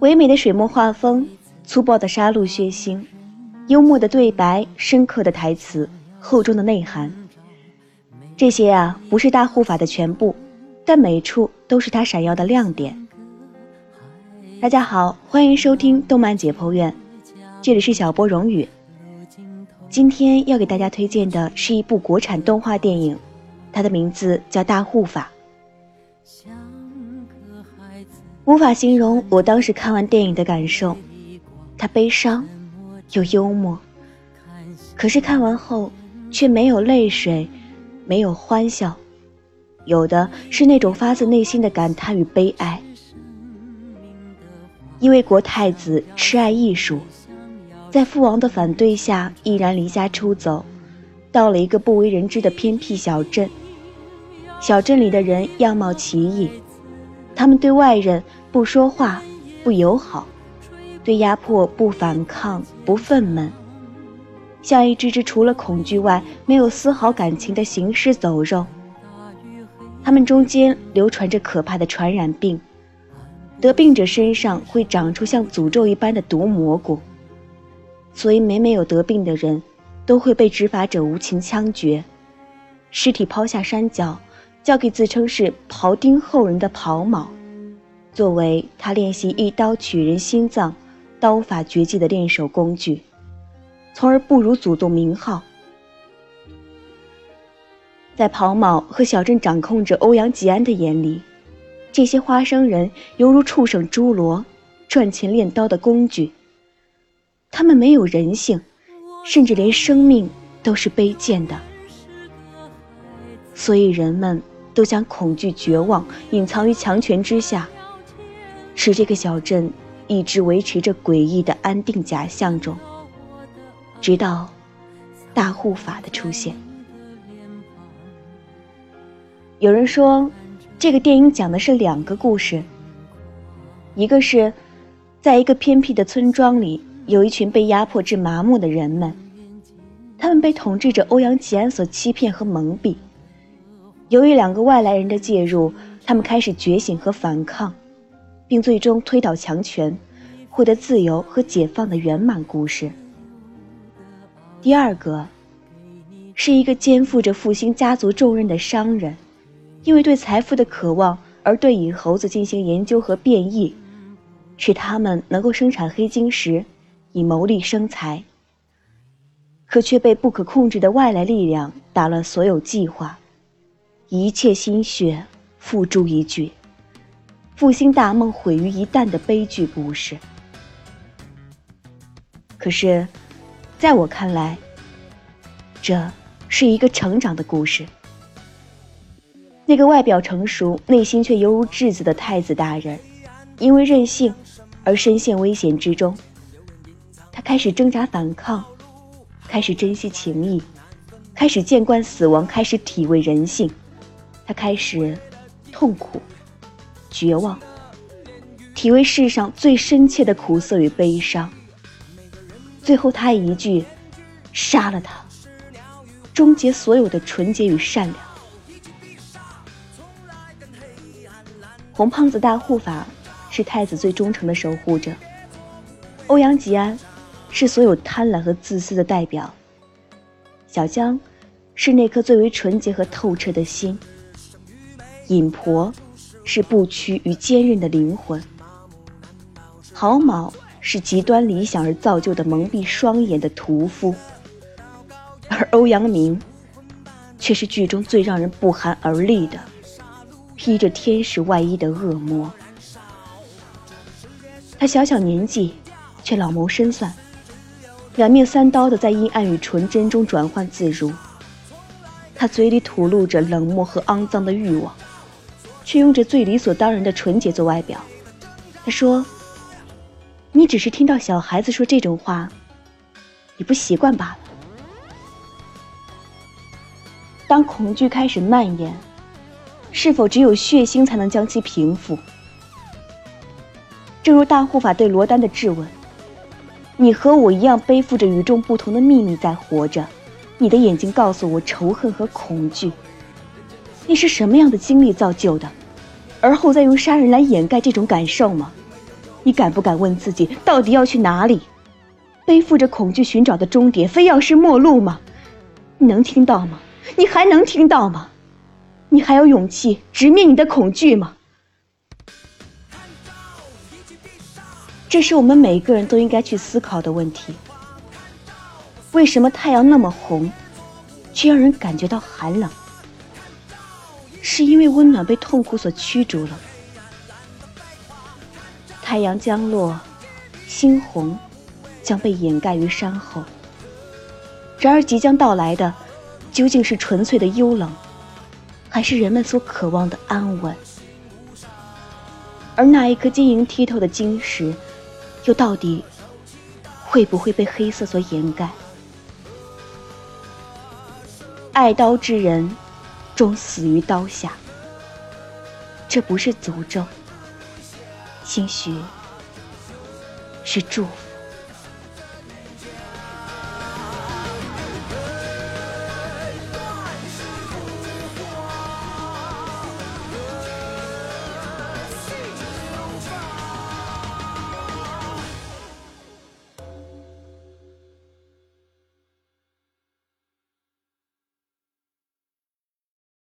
唯美的水墨画风，粗暴的杀戮血腥，幽默的对白，深刻的台词，厚重的内涵。这些啊，不是大护法的全部，但每处都是他闪耀的亮点。大家好，欢迎收听动漫解剖院，这里是小波荣宇。今天要给大家推荐的是一部国产动画电影，它的名字叫《大护法》。无法形容我当时看完电影的感受，它悲伤又幽默，可是看完后却没有泪水，没有欢笑，有的是那种发自内心的感叹与悲哀。因为国太子痴爱艺术，在父王的反对下毅然离家出走，到了一个不为人知的偏僻小镇。小镇里的人样貌奇异。他们对外人不说话，不友好，对压迫不反抗，不愤懑，像一只只除了恐惧外没有丝毫感情的行尸走肉。他们中间流传着可怕的传染病，得病者身上会长出像诅咒一般的毒蘑菇，所以每每有得病的人，都会被执法者无情枪决，尸体抛下山脚。交给自称是庖丁后人的庖卯，作为他练习一刀取人心脏、刀法绝技的练手工具，从而不如祖宗名号。在庞某和小镇掌控者欧阳吉安的眼里，这些花生人犹如畜生侏罗，赚钱练刀的工具。他们没有人性，甚至连生命都是卑贱的。所以人们。都将恐惧、绝望隐藏于强权之下，使这个小镇一直维持着诡异的安定假象中，直到大护法的出现。有人说，这个电影讲的是两个故事，一个是，在一个偏僻的村庄里，有一群被压迫至麻木的人们，他们被统治者欧阳吉安所欺骗和蒙蔽。由于两个外来人的介入，他们开始觉醒和反抗，并最终推倒强权，获得自由和解放的圆满故事。第二个，是一个肩负着复兴家族重任的商人，因为对财富的渴望而对野猴子进行研究和变异，使他们能够生产黑晶石，以牟利生财。可却被不可控制的外来力量打乱所有计划。一切心血付诸一炬，复兴大梦毁于一旦的悲剧故事。可是，在我看来，这是一个成长的故事。那个外表成熟、内心却犹如稚子的太子大人，因为任性而深陷危险之中。他开始挣扎反抗，开始珍惜情谊，开始见惯死亡，开始体味人性。他开始痛苦、绝望，体味世上最深切的苦涩与悲伤。最后，他一句“杀了他”，终结所有的纯洁与善良。红胖子大护法是太子最忠诚的守护者，欧阳吉安是所有贪婪和自私的代表，小江是那颗最为纯洁和透彻的心。尹婆是不屈与坚韧的灵魂，郝某是极端理想而造就的蒙蔽双眼的屠夫，而欧阳明却是剧中最让人不寒而栗的披着天使外衣的恶魔。他小小年纪却老谋深算，两面三刀的在阴暗与纯真中转换自如。他嘴里吐露着冷漠和肮脏的欲望。却用着最理所当然的纯洁做外表。他说：“你只是听到小孩子说这种话，你不习惯罢了。”当恐惧开始蔓延，是否只有血腥才能将其平复？正如大护法对罗丹的质问：“你和我一样背负着与众不同的秘密在活着，你的眼睛告诉我仇恨和恐惧。”你是什么样的经历造就的，而后再用杀人来掩盖这种感受吗？你敢不敢问自己，到底要去哪里？背负着恐惧寻找的终点，非要是末路吗？你能听到吗？你还能听到吗？你还有勇气直面你的恐惧吗？这是我们每一个人都应该去思考的问题。为什么太阳那么红，却让人感觉到寒冷？是因为温暖被痛苦所驱逐了。太阳将落，猩红将被掩盖于山后。然而，即将到来的，究竟是纯粹的幽冷，还是人们所渴望的安稳？而那一颗晶莹剔透的晶石，又到底会不会被黑色所掩盖？爱刀之人，终死于刀下。这不是诅咒。兴许是祝福。